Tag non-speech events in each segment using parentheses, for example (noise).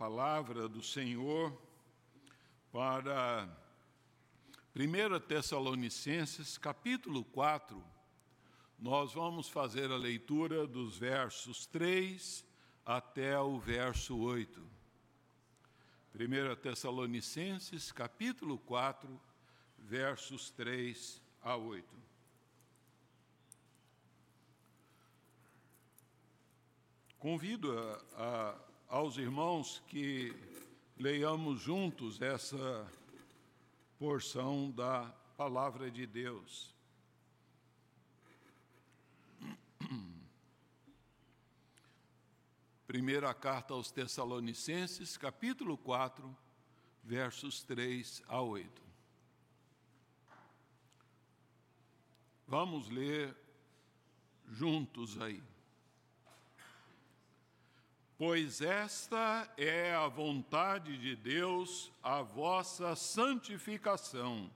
palavra do Senhor para 1 Tessalonicenses, capítulo 4. Nós vamos fazer a leitura dos versos 3 até o verso 8. 1 Tessalonicenses, capítulo 4, versos 3 a 8. Convido a, a aos irmãos que leiamos juntos essa porção da palavra de Deus. (clears throat) Primeira carta aos Tessalonicenses, capítulo 4, versos 3 a 8. Vamos ler juntos aí pois esta é a vontade de Deus, a vossa santificação,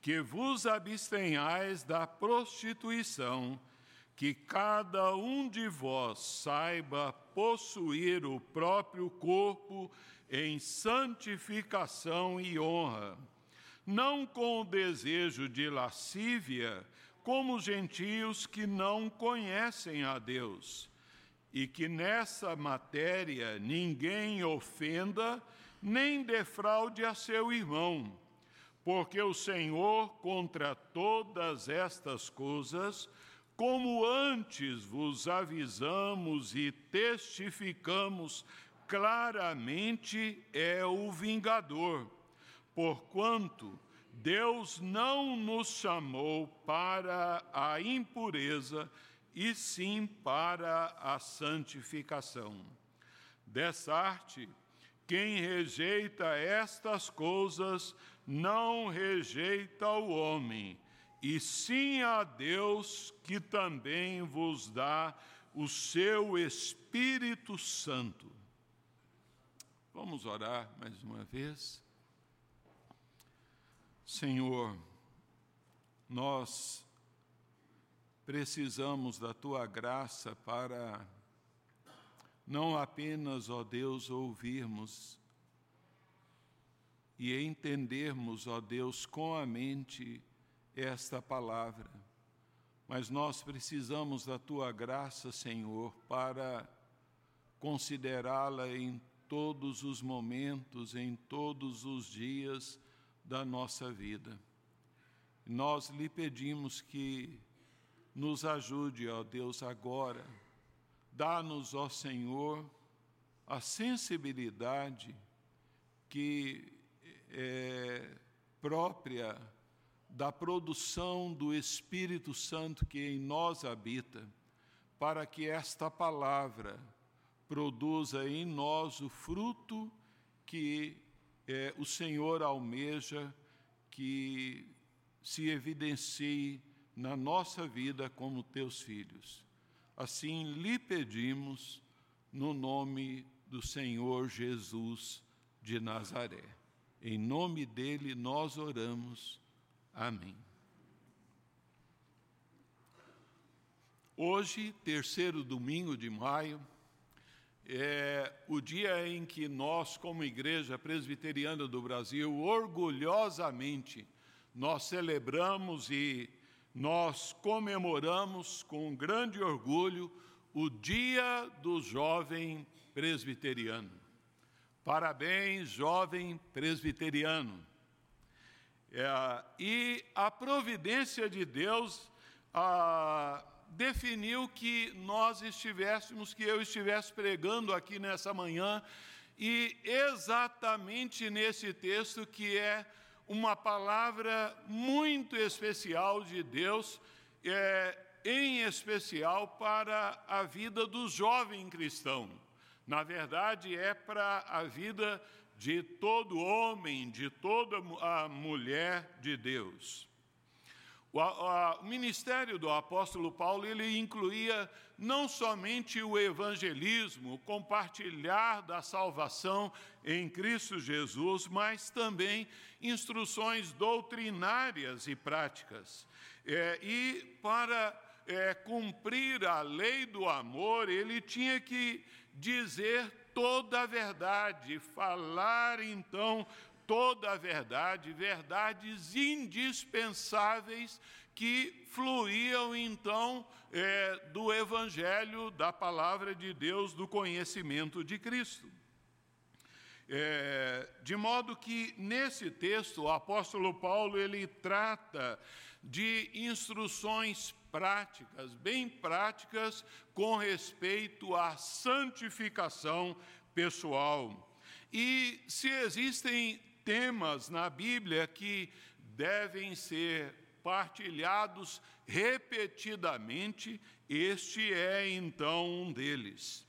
que vos abstenhais da prostituição, que cada um de vós saiba possuir o próprio corpo em santificação e honra, não com o desejo de lascívia, como os gentios que não conhecem a Deus e que nessa matéria ninguém ofenda nem defraude a seu irmão, porque o Senhor, contra todas estas coisas, como antes vos avisamos e testificamos claramente, é o vingador, porquanto Deus não nos chamou para a impureza, e sim para a santificação. Dessa arte, quem rejeita estas coisas não rejeita o homem, e sim a Deus que também vos dá o seu Espírito Santo. Vamos orar mais uma vez. Senhor, nós precisamos da tua graça para não apenas, ó Deus, ouvirmos e entendermos, ó Deus, com a mente esta palavra, mas nós precisamos da tua graça, Senhor, para considerá-la em todos os momentos, em todos os dias da nossa vida. Nós lhe pedimos que nos ajude, ó Deus, agora. Dá-nos, ó Senhor, a sensibilidade que é própria da produção do Espírito Santo que em nós habita, para que esta palavra produza em nós o fruto que é, o Senhor almeja que se evidencie na nossa vida como teus filhos. Assim lhe pedimos no nome do Senhor Jesus de Nazaré. Em nome dele nós oramos. Amém. Hoje, terceiro domingo de maio, é o dia em que nós, como Igreja Presbiteriana do Brasil, orgulhosamente nós celebramos e nós comemoramos com grande orgulho o Dia do Jovem Presbiteriano. Parabéns, jovem presbiteriano. É, e a providência de Deus ah, definiu que nós estivéssemos, que eu estivesse pregando aqui nessa manhã, e exatamente nesse texto que é uma palavra muito especial de Deus, é, em especial para a vida do jovem cristão. Na verdade, é para a vida de todo homem, de toda a mulher de Deus. O, ministério do apóstolo Paulo ele incluía não somente o evangelismo, compartilhar da salvação em Cristo Jesus, mas também instruções doutrinárias e práticas. É, e para é, cumprir a lei do amor, ele tinha que dizer toda a verdade, falar então toda a verdade, verdades indispensáveis que fluíam então é, do Evangelho, da palavra de Deus, do conhecimento de Cristo. É, de modo que nesse texto o apóstolo Paulo ele trata de instruções práticas, bem práticas, com respeito à santificação pessoal. E se existem temas na Bíblia que devem ser partilhados repetidamente, este é então um deles.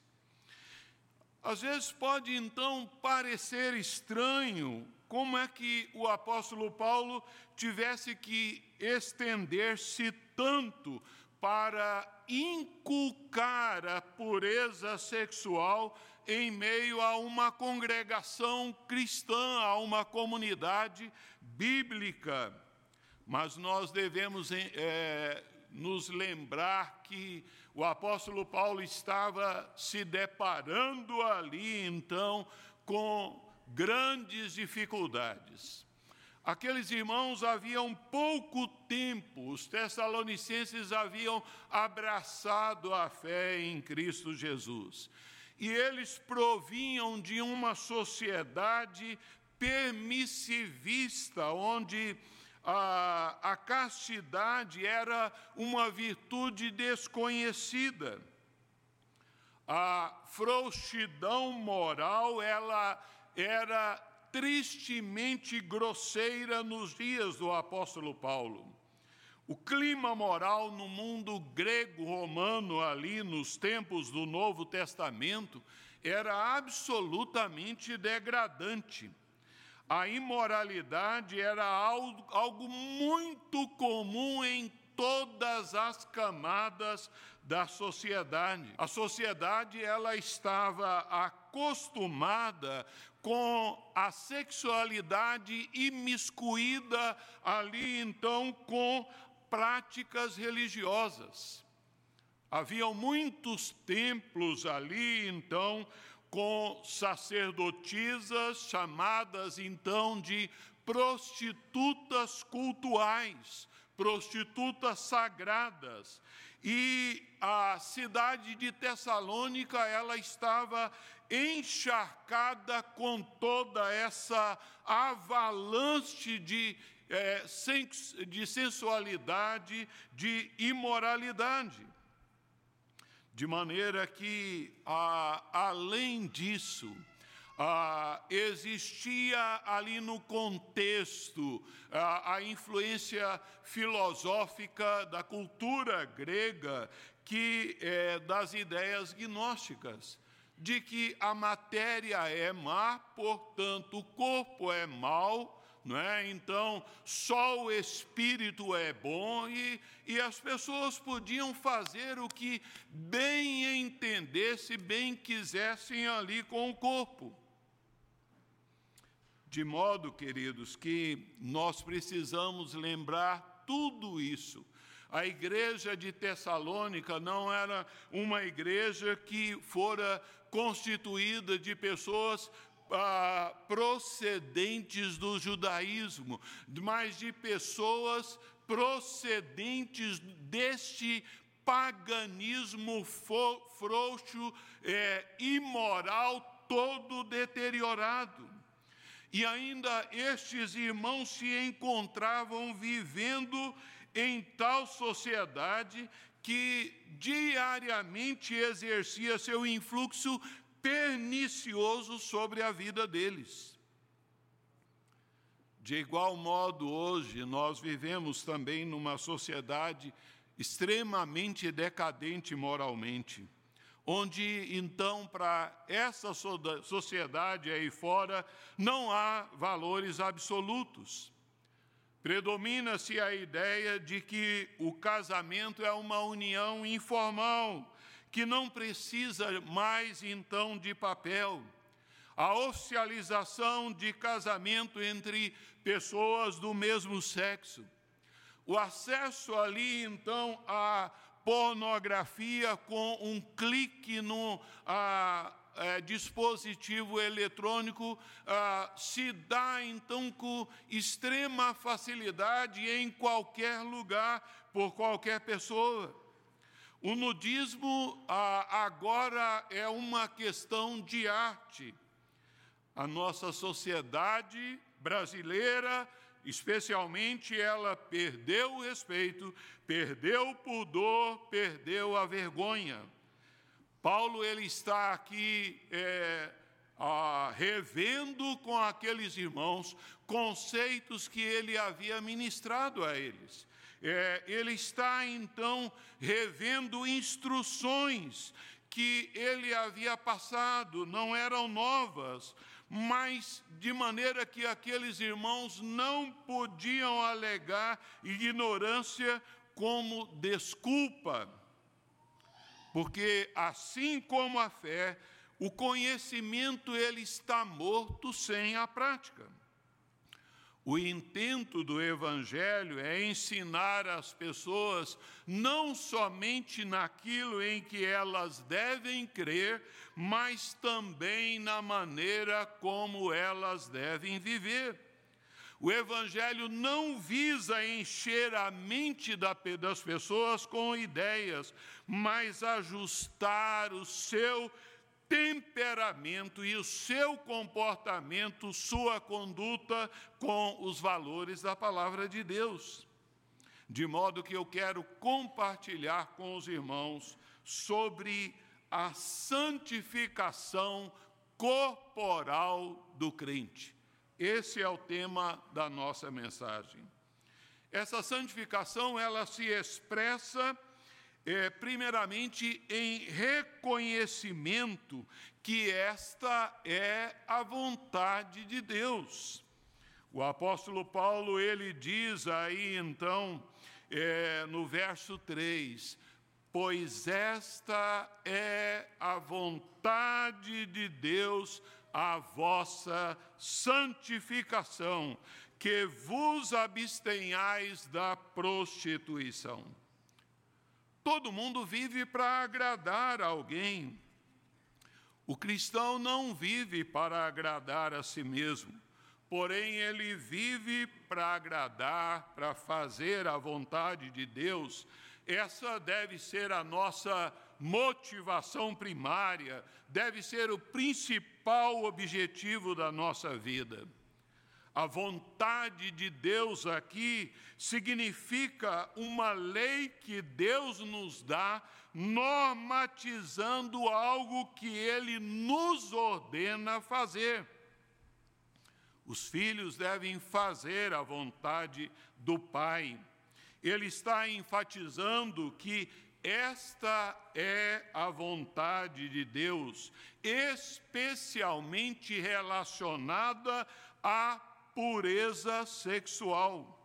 Às vezes pode então parecer estranho como é que o apóstolo Paulo tivesse que estender-se tanto para inculcar a pureza sexual em meio a uma congregação cristã, a uma comunidade bíblica. Mas nós devemos é, nos lembrar que o apóstolo Paulo estava se deparando ali, então, com grandes dificuldades. Aqueles irmãos haviam pouco tempo, os tessalonicenses haviam abraçado a fé em Cristo Jesus. E eles provinham de uma sociedade permissivista, onde a, a castidade era uma virtude desconhecida. A frouxidão moral ela era tristemente grosseira nos dias do apóstolo Paulo. O clima moral no mundo grego-romano, ali nos tempos do Novo Testamento, era absolutamente degradante a imoralidade era algo, algo muito comum em todas as camadas da sociedade. A sociedade ela estava acostumada com a sexualidade imiscuída ali então com práticas religiosas. Haviam muitos templos ali então com sacerdotisas chamadas então de prostitutas cultuais, prostitutas sagradas. E a cidade de Tessalônica, ela estava encharcada com toda essa avalanche de, é, de sensualidade, de imoralidade. De maneira que, além disso, ah, existia ali no contexto ah, a influência filosófica da cultura grega, que é das ideias gnósticas, de que a matéria é má, portanto o corpo é mau não é? Então, só o espírito é bom e, e as pessoas podiam fazer o que bem entendesse, bem quisessem ali com o corpo. De modo, queridos, que nós precisamos lembrar tudo isso. A igreja de Tessalônica não era uma igreja que fora constituída de pessoas ah, procedentes do judaísmo, mas de pessoas procedentes deste paganismo frouxo, é, imoral, todo deteriorado. E ainda estes irmãos se encontravam vivendo em tal sociedade que diariamente exercia seu influxo pernicioso sobre a vida deles. De igual modo, hoje nós vivemos também numa sociedade extremamente decadente moralmente, onde então para essa sociedade aí fora não há valores absolutos. Predomina-se a ideia de que o casamento é uma união informal, que não precisa mais então de papel. A oficialização de casamento entre pessoas do mesmo sexo. O acesso ali então à pornografia com um clique no, a, é, dispositivo eletrônico ah, se dá então com extrema facilidade em qualquer lugar, por qualquer pessoa. O nudismo ah, agora é uma questão de arte. A nossa sociedade brasileira, especialmente, ela perdeu o respeito, perdeu o pudor, perdeu a vergonha. Paulo ele está aqui é, ah, revendo com aqueles irmãos conceitos que ele havia ministrado a eles. É, ele está então revendo instruções que ele havia passado, não eram novas, mas de maneira que aqueles irmãos não podiam alegar ignorância como desculpa porque assim como a fé, o conhecimento ele está morto sem a prática. O intento do Evangelho é ensinar as pessoas não somente naquilo em que elas devem crer, mas também na maneira como elas devem viver. O Evangelho não visa encher a mente das pessoas com ideias, mas ajustar o seu temperamento e o seu comportamento, sua conduta com os valores da palavra de Deus. De modo que eu quero compartilhar com os irmãos sobre a santificação corporal do crente. Esse é o tema da nossa mensagem. Essa santificação ela se expressa é, primeiramente em reconhecimento que esta é a vontade de Deus. O apóstolo Paulo ele diz aí então é, no verso 3: Pois esta é a vontade de Deus a vossa santificação, que vos abstenhais da prostituição. Todo mundo vive para agradar alguém. O cristão não vive para agradar a si mesmo, porém ele vive para agradar, para fazer a vontade de Deus. Essa deve ser a nossa motivação primária, deve ser o principal objetivo da nossa vida. A vontade de Deus aqui significa uma lei que Deus nos dá, normatizando algo que Ele nos ordena fazer. Os filhos devem fazer a vontade do Pai. Ele está enfatizando que esta é a vontade de Deus, especialmente relacionada à pureza sexual.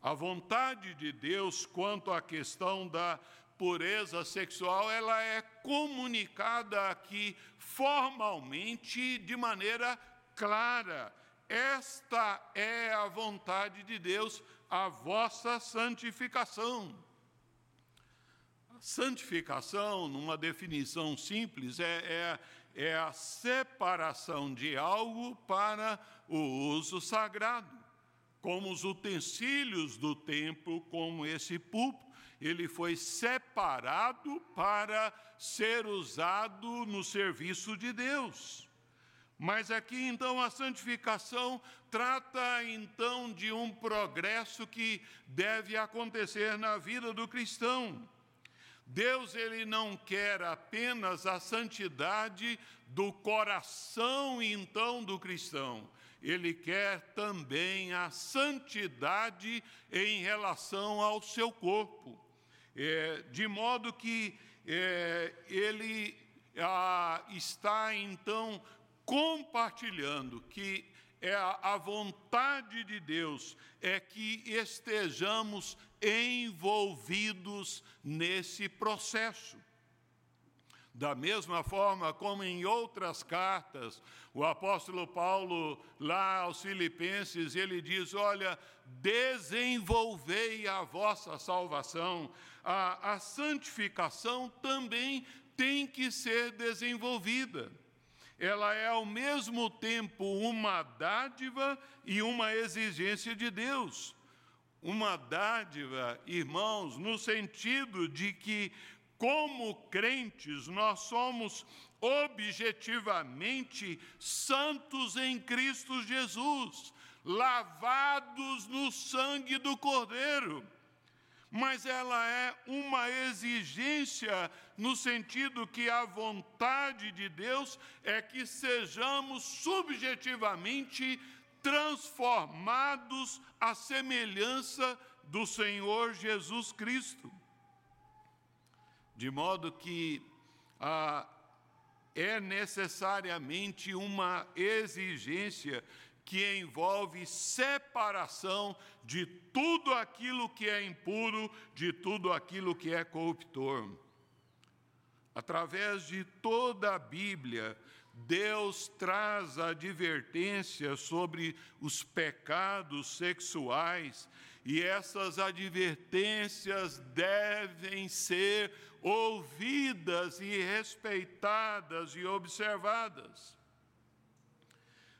A vontade de Deus quanto à questão da pureza sexual, ela é comunicada aqui formalmente de maneira clara. Esta é a vontade de Deus, a vossa santificação. Santificação, numa definição simples, é, é, é a separação de algo para o uso sagrado, como os utensílios do templo, como esse púlpito, ele foi separado para ser usado no serviço de Deus. Mas aqui então a santificação trata então de um progresso que deve acontecer na vida do cristão. Deus ele não quer apenas a santidade do coração então do cristão. Ele quer também a santidade em relação ao seu corpo, é, de modo que é, ele ah, está então compartilhando que é a, a vontade de Deus é que estejamos envolvidos nesse processo. Da mesma forma como em outras cartas, o apóstolo Paulo, lá aos Filipenses, ele diz: Olha, desenvolvei a vossa salvação. A, a santificação também tem que ser desenvolvida. Ela é ao mesmo tempo uma dádiva e uma exigência de Deus. Uma dádiva, irmãos, no sentido de que, como crentes, nós somos objetivamente santos em Cristo Jesus, lavados no sangue do Cordeiro mas ela é uma exigência no sentido que a vontade de Deus é que sejamos subjetivamente transformados à semelhança do Senhor Jesus Cristo. De modo que ah, é necessariamente uma exigência que envolve separação de tudo aquilo que é impuro, de tudo aquilo que é corruptor. Através de toda a Bíblia, Deus traz advertências sobre os pecados sexuais e essas advertências devem ser ouvidas e respeitadas e observadas.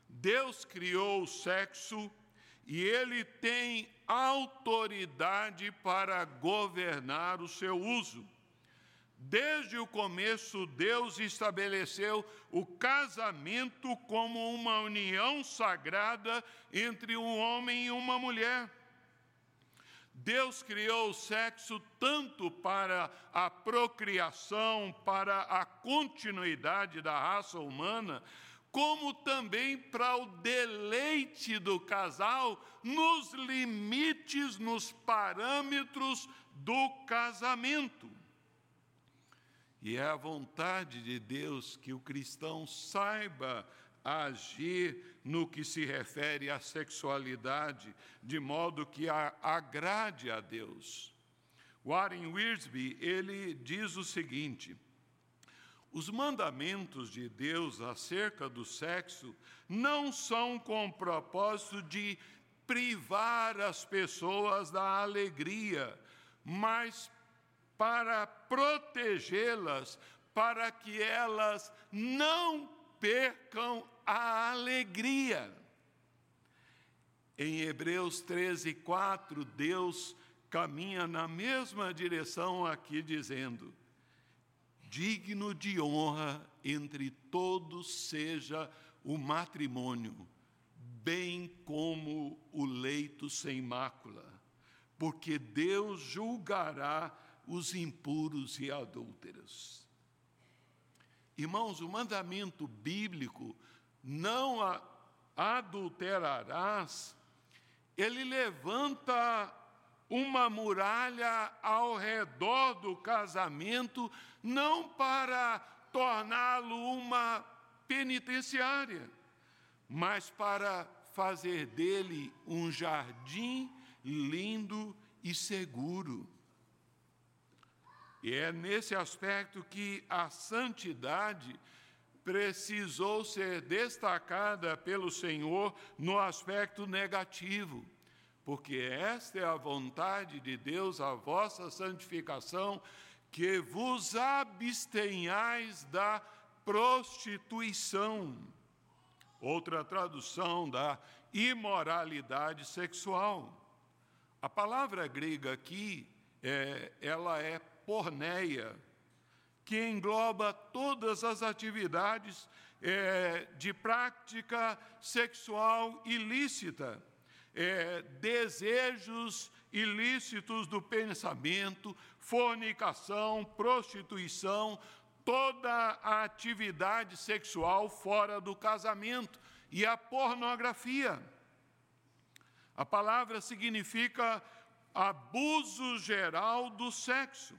Deus criou o sexo e ele tem autoridade para governar o seu uso. Desde o começo, Deus estabeleceu o casamento como uma união sagrada entre um homem e uma mulher. Deus criou o sexo tanto para a procriação, para a continuidade da raça humana, como também para o deleite do casal, nos limites, nos parâmetros do casamento. E é a vontade de Deus que o cristão saiba agir no que se refere à sexualidade, de modo que a agrade a Deus. Warren Wiersbe, ele diz o seguinte: os mandamentos de Deus acerca do sexo não são com o propósito de privar as pessoas da alegria, mas para protegê-las, para que elas não percam a alegria. Em Hebreus 13, 4, Deus caminha na mesma direção aqui, dizendo: digno de honra entre todos seja o matrimônio, bem como o leito sem mácula, porque Deus julgará os impuros e adúlteros. Irmãos, o mandamento bíblico, não adulterarás, ele levanta uma muralha ao redor do casamento, não para torná-lo uma penitenciária, mas para fazer dele um jardim lindo e seguro. E é nesse aspecto que a santidade precisou ser destacada pelo Senhor no aspecto negativo porque esta é a vontade de Deus, a vossa santificação, que vos abstenhais da prostituição. Outra tradução da imoralidade sexual. A palavra grega aqui, é, ela é porneia, que engloba todas as atividades é, de prática sexual ilícita é, desejos ilícitos do pensamento, fornicação, prostituição, toda a atividade sexual fora do casamento e a pornografia. A palavra significa abuso geral do sexo.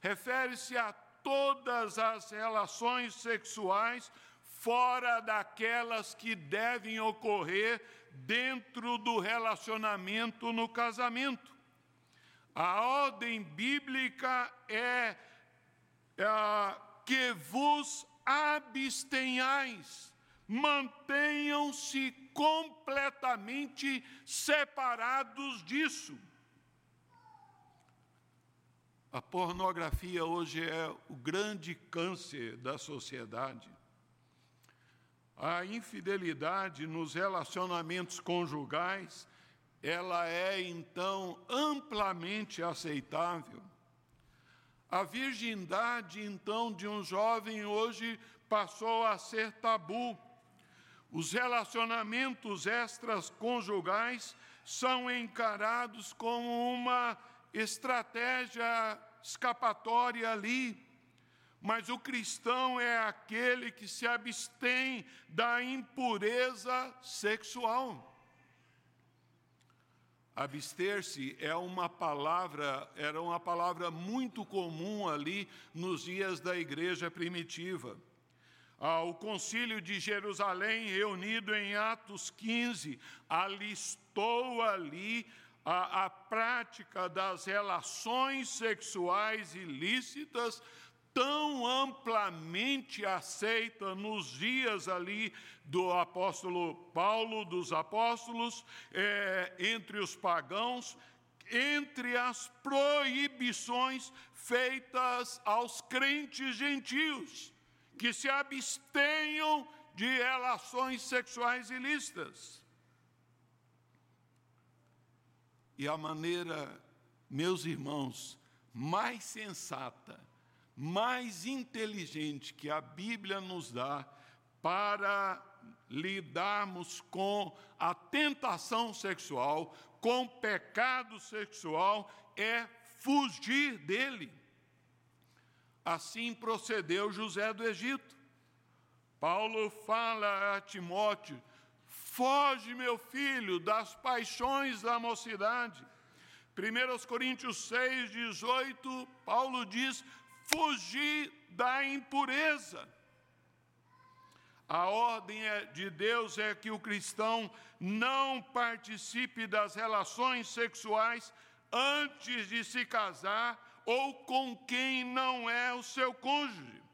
Refere-se a todas as relações sexuais fora daquelas que devem ocorrer dentro do relacionamento no casamento. A ordem bíblica é, é que vos abstenhais, mantenham-se completamente separados disso. A pornografia hoje é o grande câncer da sociedade. A infidelidade nos relacionamentos conjugais, ela é então amplamente aceitável. A virgindade, então, de um jovem hoje passou a ser tabu. Os relacionamentos extraconjugais são encarados como uma estratégia escapatória ali. Mas o cristão é aquele que se abstém da impureza sexual. Abster-se é uma palavra, era uma palavra muito comum ali nos dias da igreja primitiva. Ah, o concílio de Jerusalém, reunido em Atos 15, alistou ali a, a prática das relações sexuais ilícitas tão amplamente aceita nos dias ali do apóstolo Paulo, dos apóstolos, é, entre os pagãos, entre as proibições feitas aos crentes gentios, que se abstenham de relações sexuais ilícitas. E a maneira, meus irmãos, mais sensata, mais inteligente que a Bíblia nos dá para lidarmos com a tentação sexual, com o pecado sexual, é fugir dele. Assim procedeu José do Egito. Paulo fala a Timóteo: Foge, meu filho, das paixões da mocidade. 1 Coríntios 6, 18, Paulo diz: fugir da impureza. A ordem é de Deus é que o cristão não participe das relações sexuais antes de se casar ou com quem não é o seu cônjuge.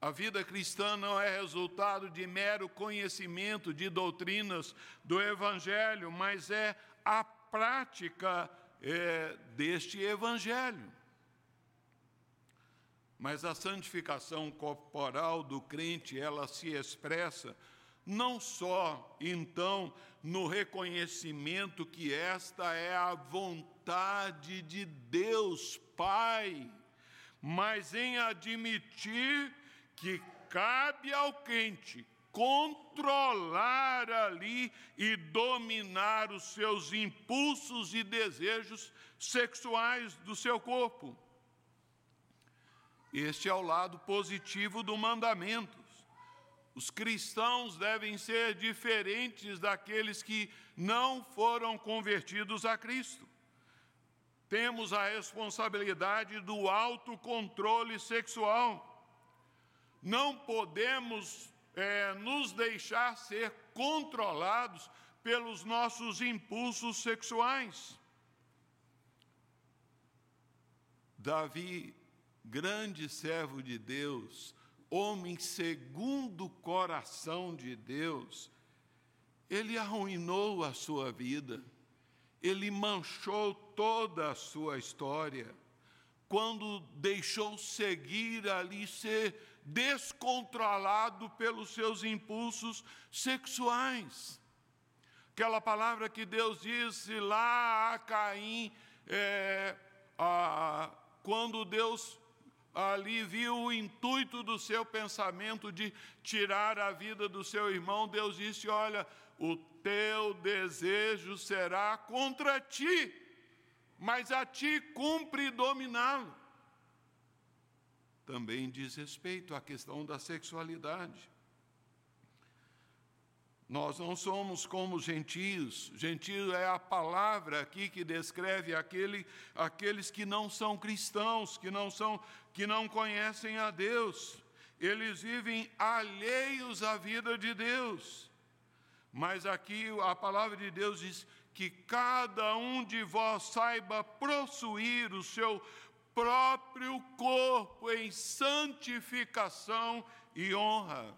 A vida cristã não é resultado de mero conhecimento de doutrinas do Evangelho, mas é a prática é, deste Evangelho. Mas a santificação corporal do crente, ela se expressa não só, então, no reconhecimento que esta é a vontade de Deus Pai, mas em admitir que cabe ao crente controlar ali e dominar os seus impulsos e desejos sexuais do seu corpo. Este é o lado positivo do mandamento. Os cristãos devem ser diferentes daqueles que não foram convertidos a Cristo. Temos a responsabilidade do autocontrole sexual não podemos é, nos deixar ser controlados pelos nossos impulsos sexuais. Davi, grande servo de Deus, homem segundo o coração de Deus, ele arruinou a sua vida, ele manchou toda a sua história, quando deixou seguir ali ser descontrolado pelos seus impulsos sexuais. Aquela palavra que Deus disse lá a Caim, é, a, quando Deus ali viu o intuito do seu pensamento de tirar a vida do seu irmão, Deus disse: Olha, o teu desejo será contra ti, mas a ti cumpre dominá-lo também diz respeito à questão da sexualidade. Nós não somos como gentios. Gentio é a palavra aqui que descreve aquele, aqueles que não são cristãos, que não são, que não conhecem a Deus. Eles vivem alheios à vida de Deus. Mas aqui a palavra de Deus diz que cada um de vós saiba possuir o seu próprio corpo em santificação e honra.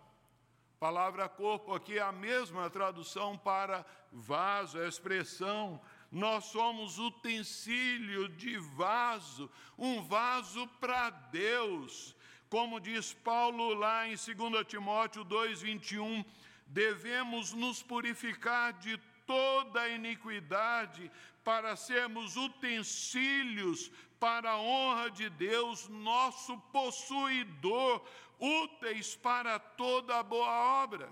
Palavra corpo aqui é a mesma tradução para vaso, é a expressão nós somos utensílio de vaso, um vaso para Deus. Como diz Paulo lá em 2 Timóteo 2,21, devemos nos purificar de toda iniquidade para sermos utensílios para a honra de Deus, nosso possuidor, úteis para toda boa obra.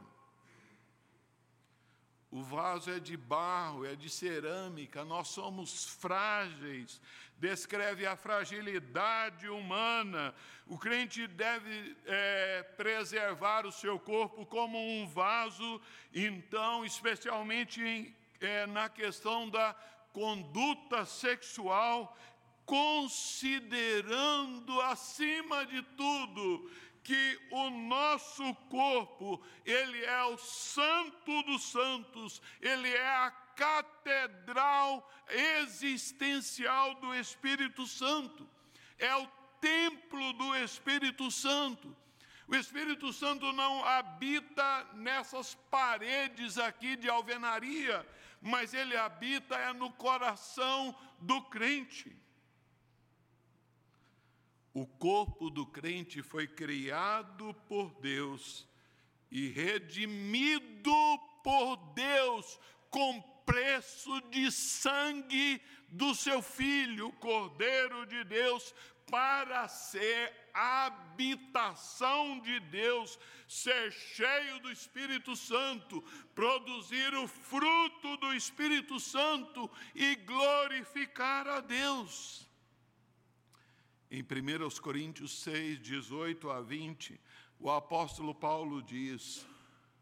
O vaso é de barro, é de cerâmica, nós somos frágeis, descreve a fragilidade humana. O crente deve é, preservar o seu corpo como um vaso, então, especialmente em, é, na questão da conduta sexual, considerando acima de tudo que o nosso corpo, ele é o santo dos santos, ele é a catedral existencial do Espírito Santo. É o templo do Espírito Santo. O Espírito Santo não habita nessas paredes aqui de alvenaria, mas ele habita é no coração do crente. O corpo do crente foi criado por Deus e redimido por Deus com preço de sangue do seu filho, Cordeiro de Deus, para ser habitação de Deus, ser cheio do Espírito Santo, produzir o fruto do Espírito Santo e glorificar a Deus. Em 1 Coríntios 6, 18 a 20, o apóstolo Paulo diz: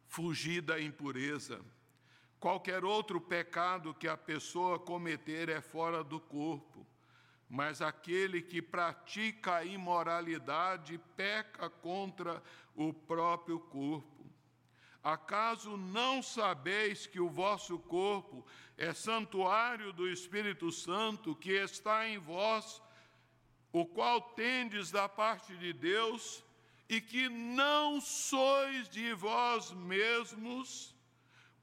fugir da impureza. Qualquer outro pecado que a pessoa cometer é fora do corpo, mas aquele que pratica a imoralidade peca contra o próprio corpo. Acaso não sabeis que o vosso corpo é santuário do Espírito Santo que está em vós? O qual tendes da parte de Deus, e que não sois de vós mesmos,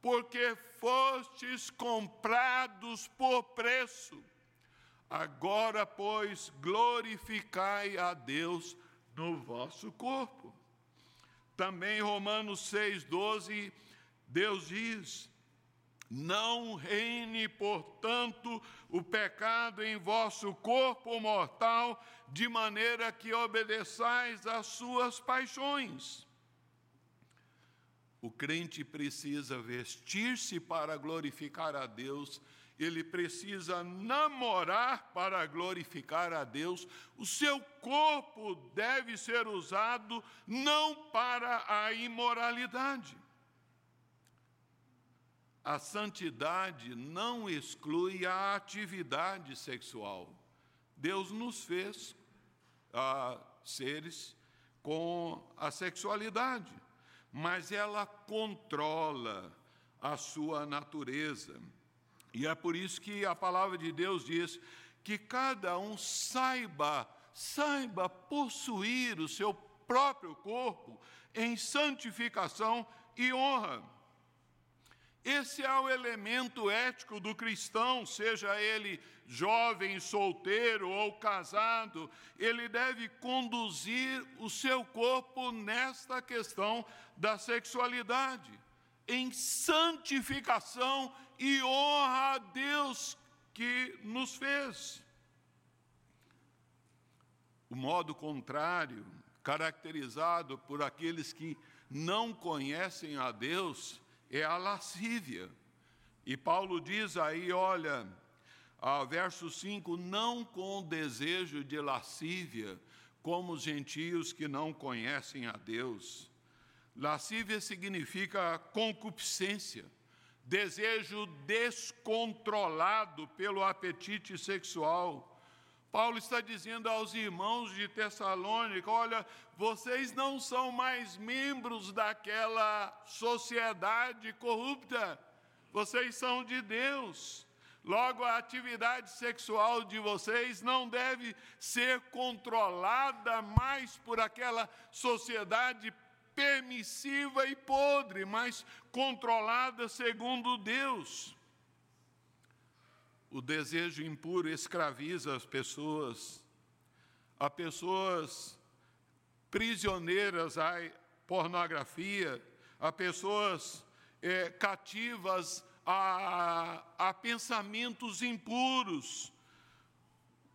porque fostes comprados por preço. Agora, pois, glorificai a Deus no vosso corpo. Também Romanos 6,12, Deus diz: não reine, portanto, o pecado em vosso corpo mortal, de maneira que obedeçais às suas paixões. O crente precisa vestir-se para glorificar a Deus, ele precisa namorar para glorificar a Deus. O seu corpo deve ser usado não para a imoralidade. A santidade não exclui a atividade sexual. Deus nos fez ah, seres com a sexualidade, mas ela controla a sua natureza. E é por isso que a palavra de Deus diz que cada um saiba, saiba possuir o seu próprio corpo em santificação e honra. Esse é o elemento ético do cristão, seja ele jovem, solteiro ou casado, ele deve conduzir o seu corpo nesta questão da sexualidade, em santificação e honra a Deus que nos fez. O modo contrário, caracterizado por aqueles que não conhecem a Deus, é a lascívia. E Paulo diz aí, olha, a verso 5: não com desejo de lascívia, como os gentios que não conhecem a Deus. Lascívia significa concupiscência, desejo descontrolado pelo apetite sexual. Paulo está dizendo aos irmãos de Tessalônica: olha, vocês não são mais membros daquela sociedade corrupta, vocês são de Deus. Logo, a atividade sexual de vocês não deve ser controlada mais por aquela sociedade permissiva e podre, mas controlada segundo Deus. O desejo impuro escraviza as pessoas, a pessoas prisioneiras à pornografia, a pessoas é, cativas a, a pensamentos impuros.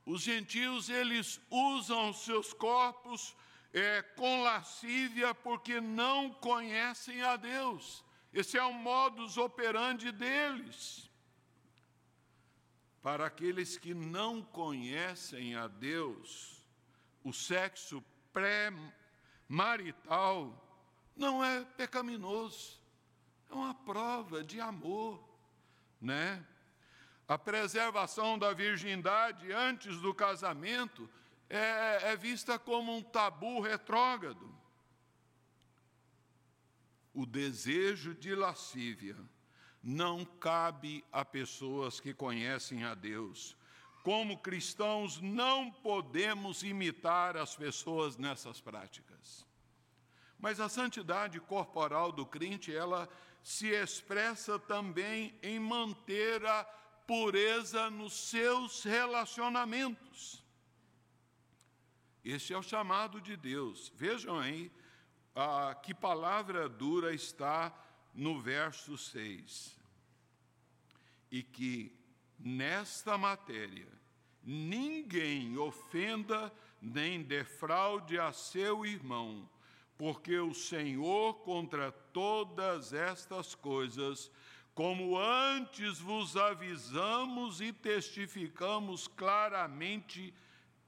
Os gentios, eles usam seus corpos é, com lascívia porque não conhecem a Deus. Esse é o modus operandi deles. Para aqueles que não conhecem a Deus, o sexo pré-marital não é pecaminoso, é uma prova de amor, né? A preservação da virgindade antes do casamento é, é vista como um tabu retrógrado. O desejo de lascívia não cabe a pessoas que conhecem a Deus. Como cristãos, não podemos imitar as pessoas nessas práticas. Mas a santidade corporal do crente, ela se expressa também em manter a pureza nos seus relacionamentos. Este é o chamado de Deus. Vejam aí que palavra dura está no verso 6. E que nesta matéria ninguém ofenda nem defraude a seu irmão, porque o Senhor contra todas estas coisas, como antes vos avisamos e testificamos claramente,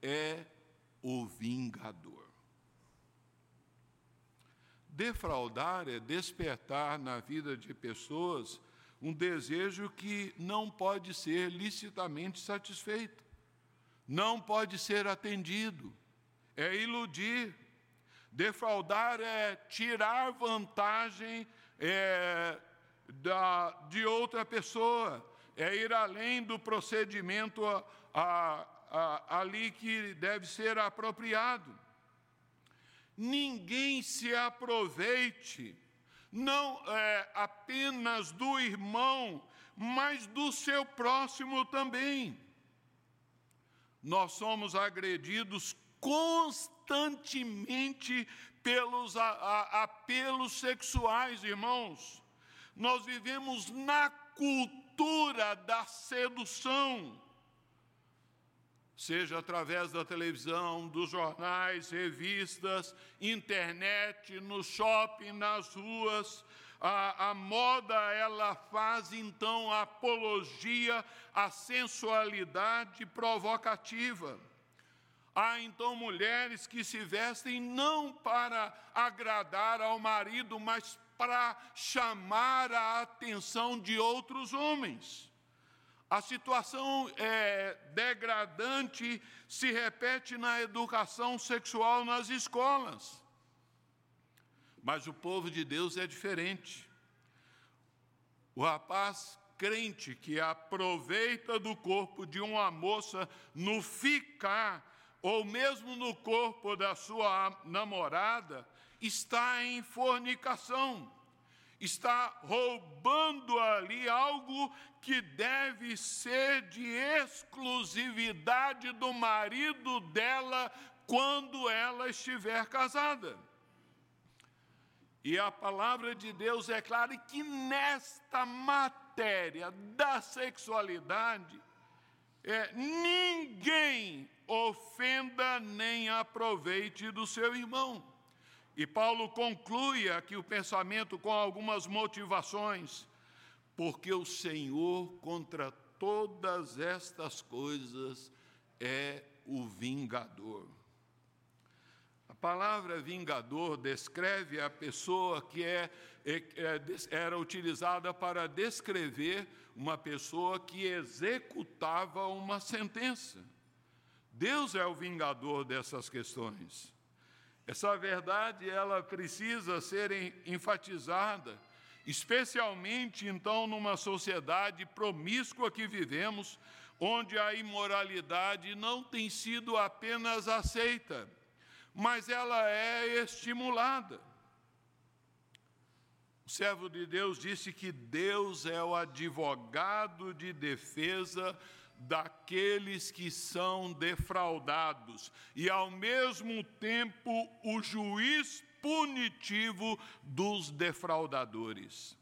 é o vingador. Defraudar é despertar na vida de pessoas um desejo que não pode ser licitamente satisfeito, não pode ser atendido, é iludir. Defraudar é tirar vantagem é, da, de outra pessoa, é ir além do procedimento a, a, ali que deve ser apropriado. Ninguém se aproveite, não é, apenas do irmão, mas do seu próximo também. Nós somos agredidos constantemente pelos a, a, apelos sexuais, irmãos. Nós vivemos na cultura da sedução seja através da televisão, dos jornais, revistas, internet, no shopping, nas ruas. A, a, moda ela faz então apologia à sensualidade provocativa. Há então mulheres que se vestem não para agradar ao marido, mas para chamar a atenção de outros homens. A situação é, degradante se repete na educação sexual nas escolas. Mas o povo de Deus é diferente. O rapaz crente que aproveita do corpo de uma moça no ficar, ou mesmo no corpo da sua namorada, está em fornicação está roubando ali algo que deve ser de exclusividade do marido dela quando ela estiver casada. E a palavra de Deus é clara que nesta matéria da sexualidade, é, ninguém ofenda nem aproveite do seu irmão. E Paulo conclui aqui o pensamento com algumas motivações, porque o Senhor contra todas estas coisas é o vingador. A palavra vingador descreve a pessoa que é, é, é, era utilizada para descrever uma pessoa que executava uma sentença. Deus é o vingador dessas questões. Essa verdade ela precisa ser enfatizada, especialmente então numa sociedade promíscua que vivemos, onde a imoralidade não tem sido apenas aceita, mas ela é estimulada. O servo de Deus disse que Deus é o advogado de defesa daqueles que são defraudados e, ao mesmo tempo, o juiz punitivo dos defraudadores.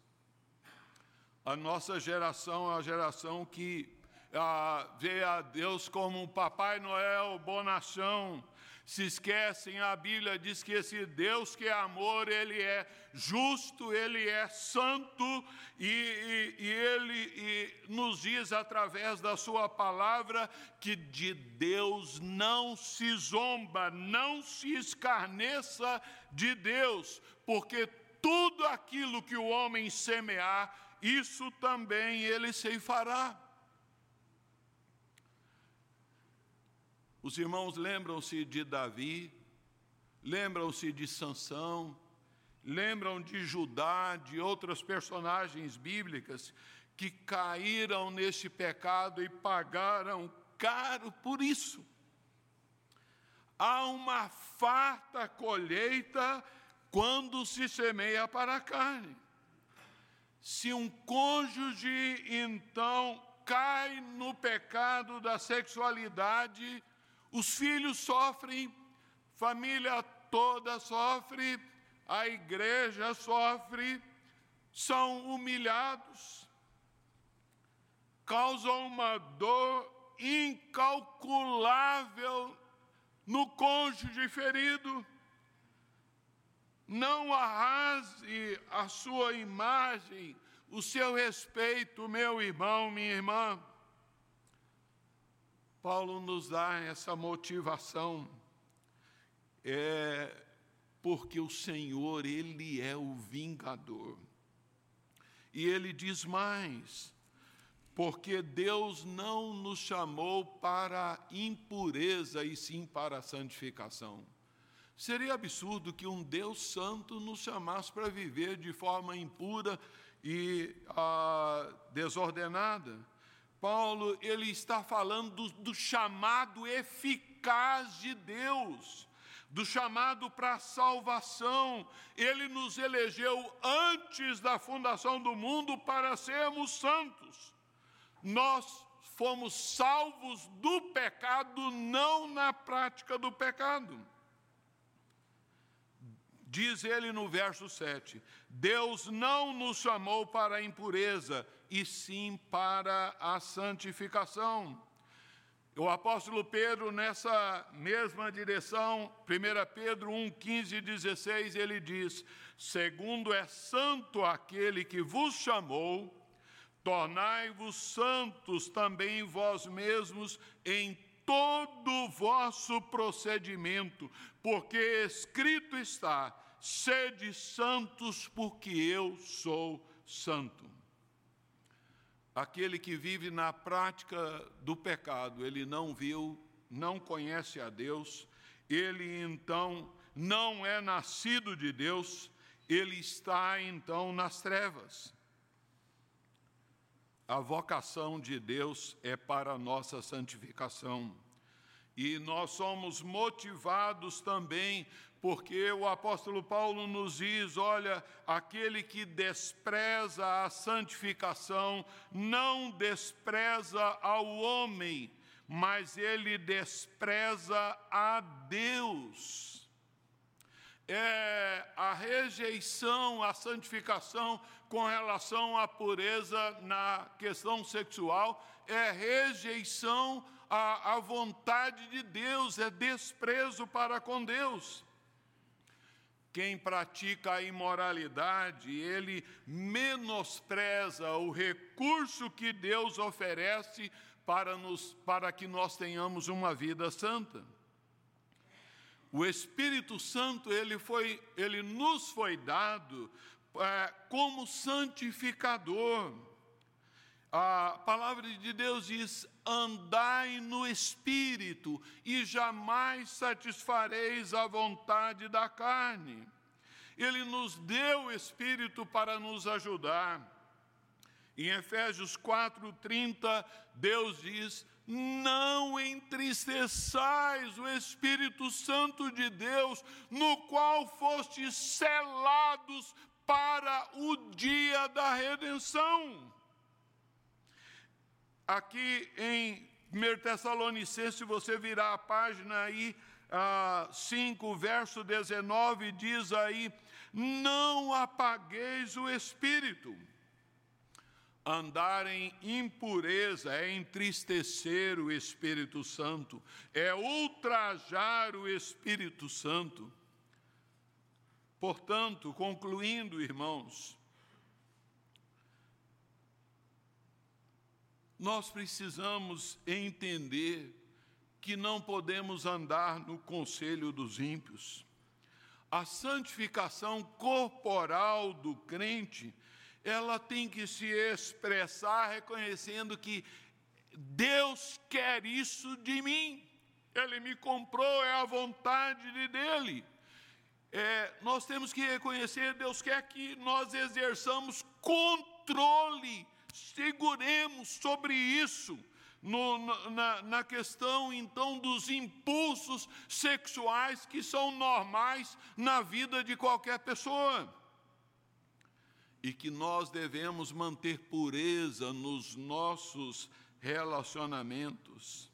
A nossa geração é a geração que ah, vê a Deus como um Papai Noel bonachão, se esquecem, a Bíblia diz que esse Deus que é amor, ele é justo, ele é santo, e, e, e ele e nos diz através da sua palavra que de Deus não se zomba, não se escarneça de Deus, porque tudo aquilo que o homem semear, isso também ele ceifará. Os irmãos lembram-se de Davi, lembram-se de Sansão, lembram de Judá, de outras personagens bíblicas que caíram nesse pecado e pagaram caro por isso. Há uma farta colheita quando se semeia para a carne. Se um cônjuge então cai no pecado da sexualidade, os filhos sofrem, família toda sofre, a igreja sofre, são humilhados, causam uma dor incalculável no cônjuge ferido. Não arrase a sua imagem, o seu respeito, meu irmão, minha irmã. Paulo nos dá essa motivação, é porque o Senhor, Ele é o vingador. E ele diz mais, porque Deus não nos chamou para impureza e sim para santificação. Seria absurdo que um Deus santo nos chamasse para viver de forma impura e ah, desordenada. Paulo ele está falando do, do chamado eficaz de Deus, do chamado para a salvação. Ele nos elegeu antes da fundação do mundo para sermos santos. Nós fomos salvos do pecado, não na prática do pecado. Diz ele no verso 7: Deus não nos chamou para a impureza, e sim para a santificação. O apóstolo Pedro, nessa mesma direção, 1 Pedro 1, 15 e 16, ele diz: Segundo é santo aquele que vos chamou, tornai-vos santos também vós mesmos em todo vosso procedimento, porque escrito está: sede santos, porque eu sou santo. Aquele que vive na prática do pecado, ele não viu, não conhece a Deus, ele então não é nascido de Deus, ele está então nas trevas. A vocação de Deus é para a nossa santificação. E nós somos motivados também, porque o apóstolo Paulo nos diz: olha, aquele que despreza a santificação não despreza ao homem, mas ele despreza a Deus. É a rejeição à santificação com relação à pureza na questão sexual é rejeição à, à vontade de Deus, é desprezo para com Deus. Quem pratica a imoralidade, ele menospreza o recurso que Deus oferece para, nos, para que nós tenhamos uma vida santa. O Espírito Santo, ele, foi, ele nos foi dado é, como santificador. A palavra de Deus diz: andai no espírito e jamais satisfareis a vontade da carne. Ele nos deu o espírito para nos ajudar. Em Efésios 4:30, Deus diz: não entristeçais o Espírito Santo de Deus, no qual fostes selados para o dia da redenção. Aqui em 1 Tessalonicenses, você virar a página aí, 5, verso 19, diz aí: Não apagueis o espírito. Andar em impureza é entristecer o Espírito Santo, é ultrajar o Espírito Santo. Portanto, concluindo, irmãos, nós precisamos entender que não podemos andar no conselho dos ímpios. A santificação corporal do crente, ela tem que se expressar reconhecendo que Deus quer isso de mim. Ele me comprou, é a vontade de dele. É, nós temos que reconhecer, Deus quer que nós exerçamos controle seguremos sobre isso. No, na, na questão então dos impulsos sexuais que são normais na vida de qualquer pessoa. E que nós devemos manter pureza nos nossos relacionamentos.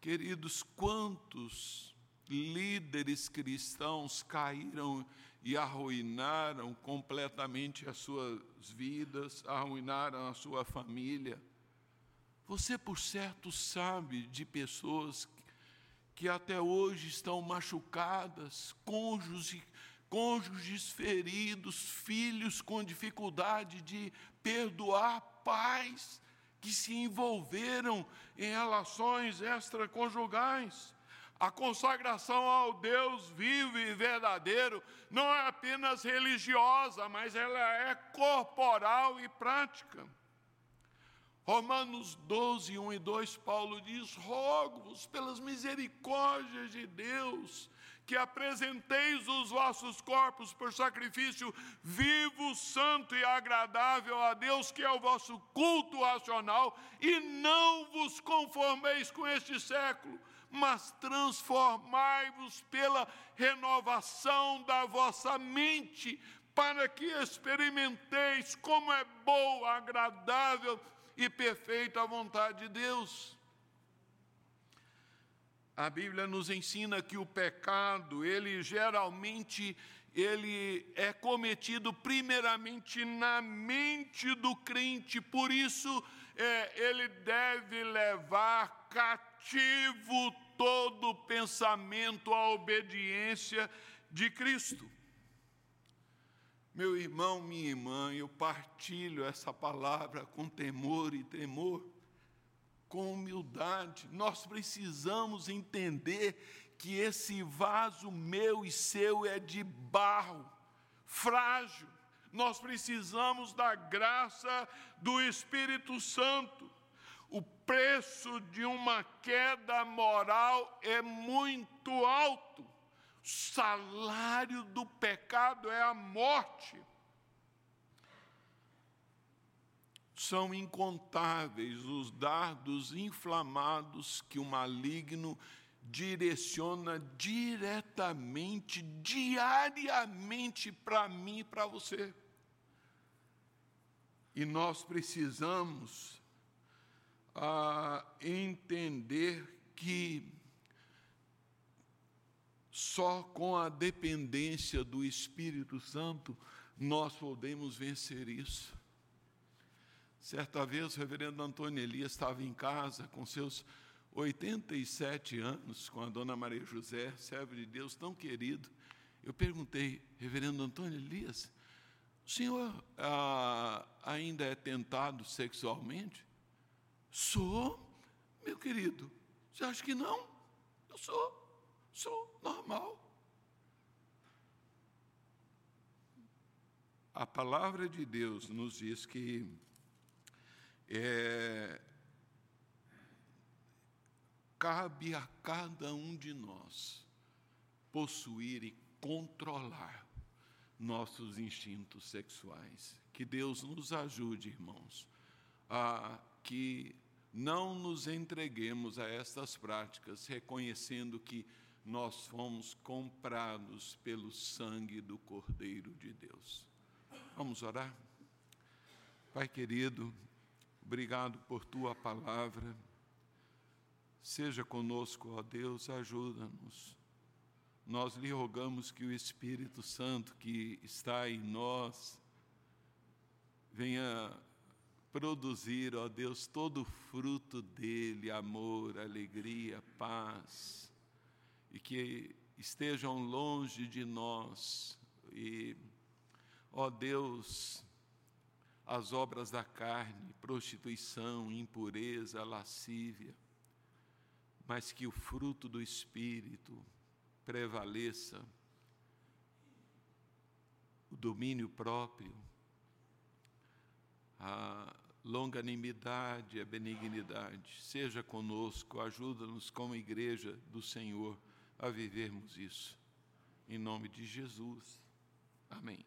Queridos, quantos líderes cristãos caíram e arruinaram completamente as suas vidas, arruinaram a sua família. Você, por certo, sabe de pessoas que até hoje estão machucadas, cônjuges, cônjuges feridos, filhos com dificuldade de perdoar, pais que se envolveram em relações extraconjugais. A consagração ao Deus vivo e verdadeiro não é apenas religiosa, mas ela é corporal e prática. Romanos 12, 1 e 2, Paulo diz: Rogo-vos pelas misericórdias de Deus, que apresenteis os vossos corpos por sacrifício vivo, santo e agradável a Deus, que é o vosso culto racional, e não vos conformeis com este século mas transformai-vos pela renovação da vossa mente, para que experimenteis como é boa, agradável e perfeita a vontade de Deus. A Bíblia nos ensina que o pecado, ele geralmente ele é cometido primeiramente na mente do crente, por isso é, ele deve levar cativo todo pensamento à obediência de Cristo. Meu irmão, minha irmã, eu partilho essa palavra com temor e tremor, com humildade. Nós precisamos entender que esse vaso meu e seu é de barro, frágil. Nós precisamos da graça do Espírito Santo o preço de uma queda moral é muito alto. O salário do pecado é a morte. São incontáveis os dardos inflamados que o maligno direciona diretamente, diariamente para mim e para você. E nós precisamos a entender que só com a dependência do Espírito Santo nós podemos vencer isso. Certa vez o reverendo Antônio Elias estava em casa com seus 87 anos, com a dona Maria José, servo de Deus tão querido. Eu perguntei, reverendo Antônio Elias, o senhor ah, ainda é tentado sexualmente? Sou, meu querido. Você acha que não? Eu sou, sou normal. A palavra de Deus nos diz que é, cabe a cada um de nós possuir e controlar nossos instintos sexuais. Que Deus nos ajude, irmãos, a que não nos entreguemos a estas práticas, reconhecendo que nós fomos comprados pelo sangue do Cordeiro de Deus. Vamos orar? Pai querido, Obrigado por tua palavra. Seja conosco, ó Deus, ajuda-nos. Nós lhe rogamos que o Espírito Santo que está em nós venha produzir, ó Deus, todo o fruto dele, amor, alegria, paz, e que estejam longe de nós. E, ó Deus, as obras da carne, prostituição, impureza, lascívia, mas que o fruto do Espírito prevaleça, o domínio próprio, a longanimidade, a benignidade. Seja conosco, ajuda-nos como igreja do Senhor a vivermos isso. Em nome de Jesus. Amém.